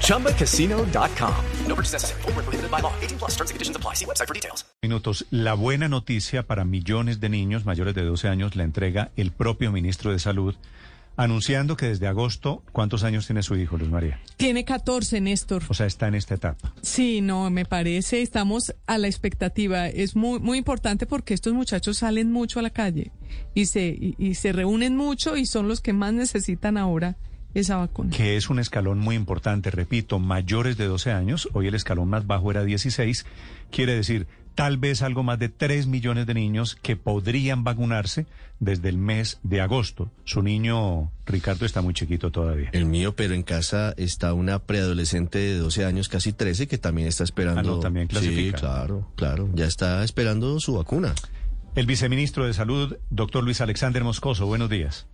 ChumbaCasino.com. No purchase necessary. Full prohibited by law. 18 plus terms and conditions apply. See website for details. Minutos. La buena noticia para millones de niños mayores de 12 años la entrega el propio ministro de Salud anunciando que desde agosto, ¿cuántos años tiene su hijo, Luz María? Tiene 14, Néstor. O sea, está en esta etapa. Sí, no, me parece, estamos a la expectativa. Es muy, muy importante porque estos muchachos salen mucho a la calle y se, y, y se reúnen mucho y son los que más necesitan ahora esa vacuna. Que es un escalón muy importante, repito, mayores de 12 años, hoy el escalón más bajo era 16, quiere decir tal vez algo más de 3 millones de niños que podrían vacunarse desde el mes de agosto. Su niño, Ricardo, está muy chiquito todavía. El mío, pero en casa está una preadolescente de 12 años, casi 13, que también está esperando. Ah, no, también clasifica. Sí, claro, claro, ya está esperando su vacuna. El viceministro de Salud, doctor Luis Alexander Moscoso, buenos días.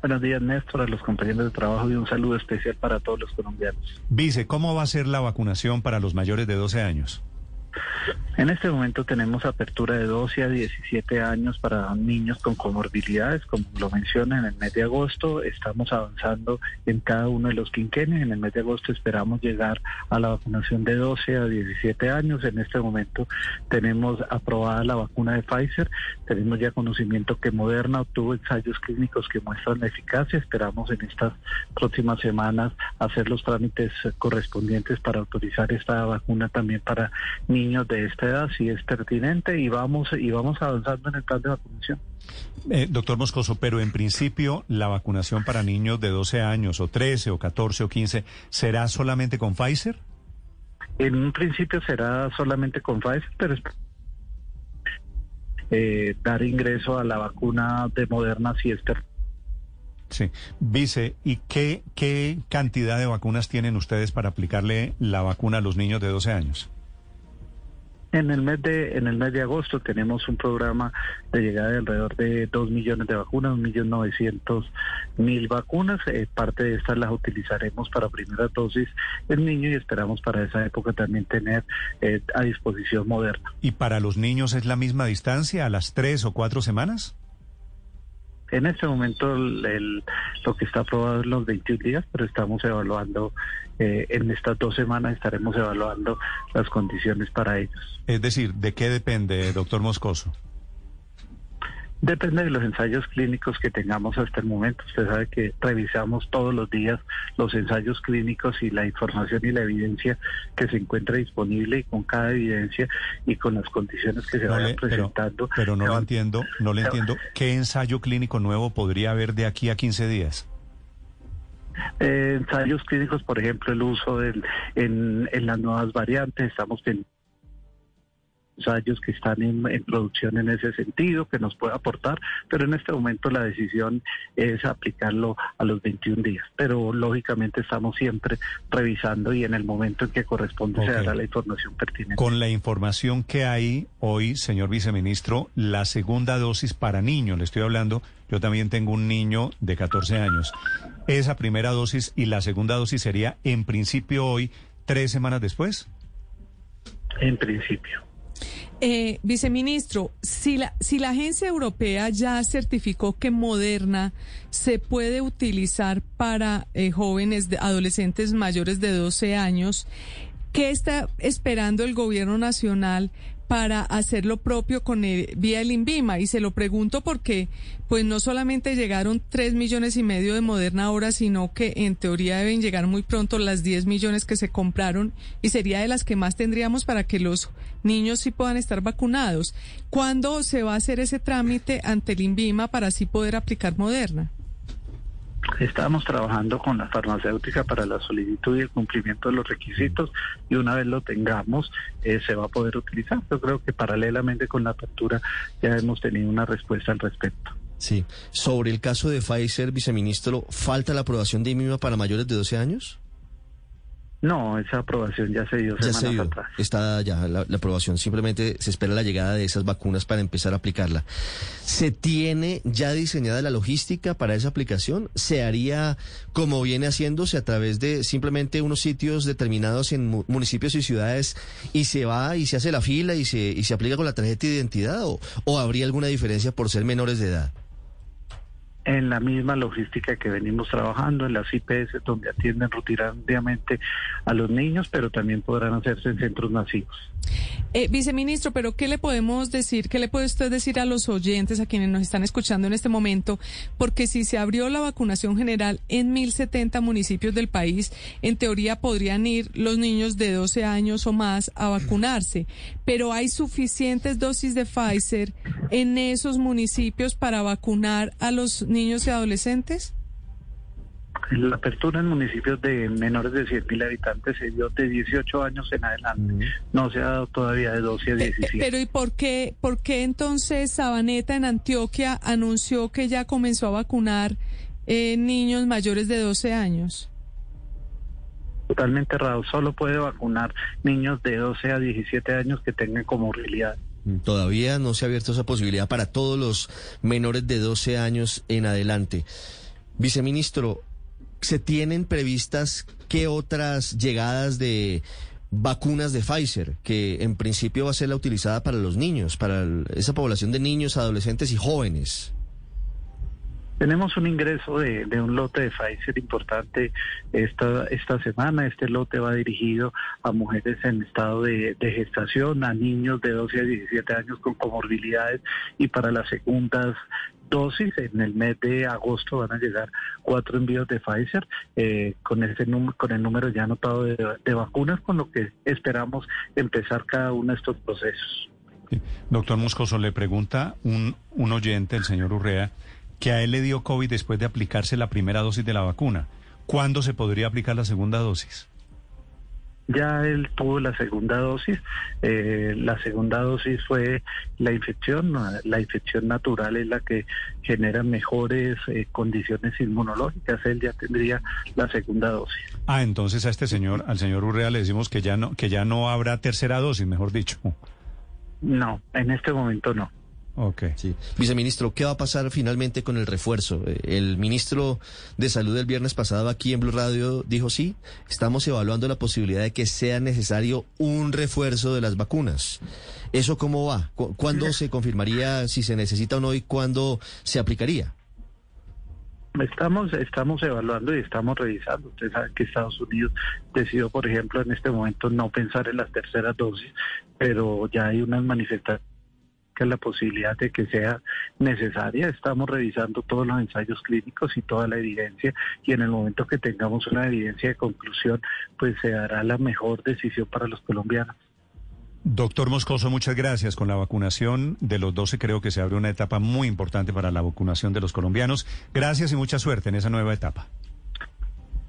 Buenos días, Néstor, a los compañeros de trabajo y un saludo especial para todos los colombianos. Vice, ¿cómo va a ser la vacunación para los mayores de 12 años? En este momento tenemos apertura de 12 a 17 años para niños con comorbilidades, como lo menciona en el mes de agosto. Estamos avanzando en cada uno de los quinquenios. En el mes de agosto esperamos llegar a la vacunación de 12 a 17 años. En este momento tenemos aprobada la vacuna de Pfizer. Tenemos ya conocimiento que Moderna obtuvo ensayos clínicos que muestran la eficacia. Esperamos en estas próximas semanas hacer los trámites correspondientes para autorizar esta vacuna también para niños de esta si es pertinente y vamos y vamos avanzando en el plan de vacunación. Eh, doctor Moscoso, pero en principio la vacunación para niños de 12 años o 13 o 14 o 15 será solamente con Pfizer? En un principio será solamente con Pfizer, pero eh, dar ingreso a la vacuna de Moderna si es pertinente. Sí. Vice, ¿y qué, qué cantidad de vacunas tienen ustedes para aplicarle la vacuna a los niños de 12 años? En el mes de en el mes de agosto tenemos un programa de llegada de alrededor de 2 millones de vacunas, un millón novecientos mil vacunas. Eh, parte de estas las utilizaremos para primera dosis en niños y esperamos para esa época también tener eh, a disposición moderna. ¿Y para los niños es la misma distancia, a las tres o cuatro semanas? En este momento el, lo que está aprobado es los 21 días, pero estamos evaluando, eh, en estas dos semanas estaremos evaluando las condiciones para ellos. Es decir, ¿de qué depende, doctor Moscoso? Depende de los ensayos clínicos que tengamos hasta el momento. Usted sabe que revisamos todos los días los ensayos clínicos y la información y la evidencia que se encuentra disponible y con cada evidencia y con las condiciones que se vayan pero, presentando. pero no lo van- entiendo, no le entiendo. ¿Qué ensayo clínico nuevo podría haber de aquí a 15 días? Eh, ensayos clínicos, por ejemplo, el uso del, en, en las nuevas variantes, estamos en ensayos que están en, en producción en ese sentido, que nos puede aportar, pero en este momento la decisión es aplicarlo a los 21 días. Pero lógicamente estamos siempre revisando y en el momento en que corresponde se dará la información pertinente. Con la información que hay hoy, señor viceministro, la segunda dosis para niños, le estoy hablando, yo también tengo un niño de 14 años. Esa primera dosis y la segunda dosis sería en principio hoy, tres semanas después. En principio. Eh, viceministro, si la, si la agencia europea ya certificó que Moderna se puede utilizar para eh, jóvenes, adolescentes mayores de 12 años, ¿qué está esperando el gobierno nacional para hacer lo propio con el, vía el INVIMA? Y se lo pregunto porque, pues no solamente llegaron 3 millones y medio de Moderna ahora, sino que en teoría deben llegar muy pronto las 10 millones que se compraron y sería de las que más tendríamos para que los niños sí puedan estar vacunados. ¿Cuándo se va a hacer ese trámite ante el INVIMA para así poder aplicar Moderna? Estamos trabajando con la farmacéutica para la solicitud y el cumplimiento de los requisitos y una vez lo tengamos eh, se va a poder utilizar. Yo creo que paralelamente con la apertura ya hemos tenido una respuesta al respecto. Sí. Sobre el caso de Pfizer, viceministro, ¿falta la aprobación de IMIMA para mayores de 12 años? No, esa aprobación ya se dio Ya semanas se dio, atrás. está ya la, la aprobación, simplemente se espera la llegada de esas vacunas para empezar a aplicarla. ¿Se tiene ya diseñada la logística para esa aplicación? ¿Se haría como viene haciéndose a través de simplemente unos sitios determinados en mu- municipios y ciudades y se va y se hace la fila y se, y se aplica con la tarjeta de identidad o, o habría alguna diferencia por ser menores de edad? En la misma logística que venimos trabajando en las IPS donde atienden rutinariamente a los niños, pero también podrán hacerse en centros masivos. Eh, viceministro, pero ¿qué le podemos decir? ¿Qué le puede usted decir a los oyentes, a quienes nos están escuchando en este momento? Porque si se abrió la vacunación general en 1070 municipios del país, en teoría podrían ir los niños de 12 años o más a vacunarse. Pero hay suficientes dosis de Pfizer en esos municipios para vacunar a los niños y adolescentes? La apertura en municipios de menores de 100.000 habitantes se dio de 18 años en adelante. No se ha dado todavía de 12 a Pe- 17. Pero ¿y por qué, por qué entonces Sabaneta en Antioquia anunció que ya comenzó a vacunar eh, niños mayores de 12 años? Totalmente errado. Solo puede vacunar niños de 12 a 17 años que tengan comorbilidad. Todavía no se ha abierto esa posibilidad para todos los menores de 12 años en adelante. Viceministro, ¿se tienen previstas qué otras llegadas de vacunas de Pfizer, que en principio va a ser la utilizada para los niños, para esa población de niños, adolescentes y jóvenes? Tenemos un ingreso de, un lote de Pfizer importante esta, esta semana. Este lote va dirigido a mujeres en estado de, gestación, a niños de 12 a 17 años con comorbilidades y para las segundas dosis en el mes de agosto van a llegar cuatro envíos de Pfizer eh, con número con el número ya anotado de, de vacunas con lo que esperamos empezar cada uno de estos procesos. Doctor Moscoso, le pregunta un, un oyente, el señor Urrea, que a él le dio COVID después de aplicarse la primera dosis de la vacuna. ¿Cuándo se podría aplicar la segunda dosis? Ya él tuvo la segunda dosis. eh, la segunda dosis fue la infección. La infección natural es la que genera mejores eh, condiciones inmunológicas. Él ya tendría la segunda dosis. Ah, entonces a este señor, al señor Urrea le decimos que ya no, que ya no habrá tercera dosis, mejor dicho. No, en este momento no. Ok. Sí. Viceministro, ¿qué va a pasar finalmente con el refuerzo? Eh, El ministro de Salud el viernes pasado aquí en Blue Radio dijo sí, estamos evaluando la posibilidad de que sea necesario un refuerzo de las vacunas. ¿Eso cómo va? ¿Cu- ¿Cuándo se confirmaría si se necesita o no y cuándo se aplicaría? Estamos, estamos evaluando y estamos revisando. Ustedes saben que Estados Unidos decidió, por ejemplo, en este momento no pensar en las terceras dosis, pero ya hay unas manifestaciones la posibilidad de que sea necesaria. Estamos revisando todos los ensayos clínicos y toda la evidencia y en el momento que tengamos una evidencia de conclusión, pues se dará la mejor decisión para los colombianos. Doctor Moscoso, muchas gracias. Con la vacunación de los 12 creo que se abre una etapa muy importante para la vacunación de los colombianos. Gracias y mucha suerte en esa nueva etapa.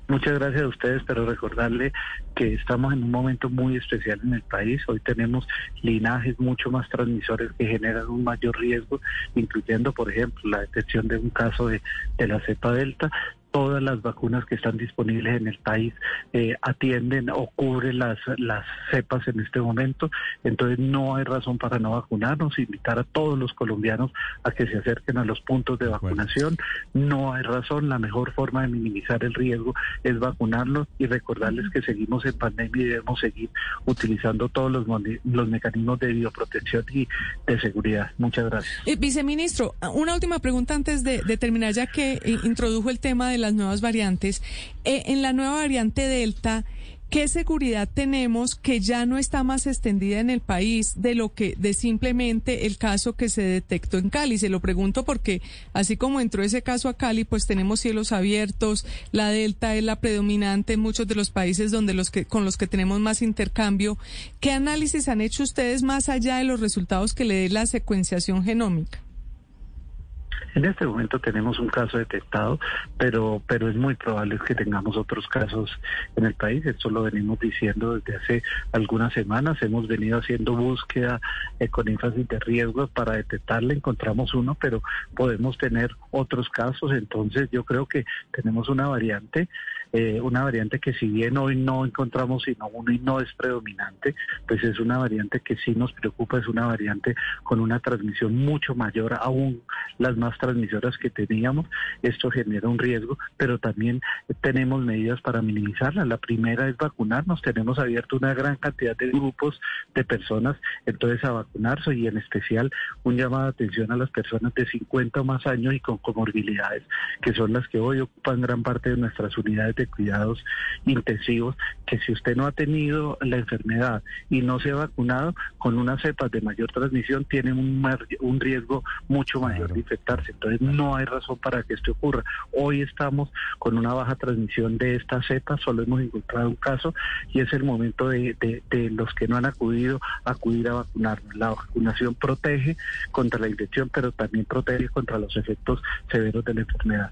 Muchas gracias a ustedes, pero recordarle que estamos en un momento muy especial en el país. Hoy tenemos linajes mucho más transmisores que generan un mayor riesgo, incluyendo, por ejemplo, la detección de un caso de, de la cepa delta. Todas las vacunas que están disponibles en el país eh, atienden o cubren las, las cepas en este momento. Entonces no hay razón para no vacunarnos. Invitar a todos los colombianos a que se acerquen a los puntos de vacunación. No hay razón. La mejor forma de minimizar el riesgo es vacunarlos y recordarles que seguimos en pandemia y debemos seguir utilizando todos los, los mecanismos de bioprotección y de seguridad. Muchas gracias. Eh, viceministro, una última pregunta antes de, de terminar, ya que eh, introdujo el tema de las nuevas variantes. Eh, en la nueva variante Delta, ¿qué seguridad tenemos que ya no está más extendida en el país de lo que, de simplemente el caso que se detectó en Cali? Se lo pregunto porque así como entró ese caso a Cali, pues tenemos cielos abiertos, la Delta es la predominante en muchos de los países donde los que, con los que tenemos más intercambio. ¿Qué análisis han hecho ustedes más allá de los resultados que le dé la secuenciación genómica? En este momento tenemos un caso detectado, pero pero es muy probable que tengamos otros casos en el país. Esto lo venimos diciendo desde hace algunas semanas. Hemos venido haciendo búsqueda eh, con énfasis de riesgo para detectarle. Encontramos uno, pero podemos tener otros casos. Entonces yo creo que tenemos una variante eh, una variante que si bien hoy no encontramos sino uno y no es predominante, pues es una variante que sí nos preocupa, es una variante con una transmisión mucho mayor aún las más transmisoras que teníamos. Esto genera un riesgo, pero también tenemos medidas para minimizarla. La primera es vacunarnos. Tenemos abierto una gran cantidad de grupos de personas, entonces a vacunarse y en especial un llamado de atención a las personas de 50 o más años y con comorbilidades, que son las que hoy ocupan gran parte de nuestras unidades de cuidados intensivos, que si usted no ha tenido la enfermedad y no se ha vacunado, con unas cepas de mayor transmisión tiene un, un riesgo mucho mayor de infectarse. Entonces no hay razón para que esto ocurra. Hoy estamos con una baja transmisión de esta cepa, solo hemos encontrado un caso y es el momento de, de los que no han acudido a acudir a vacunarnos. La vacunación protege contra la infección, pero también protege contra los efectos severos de la enfermedad.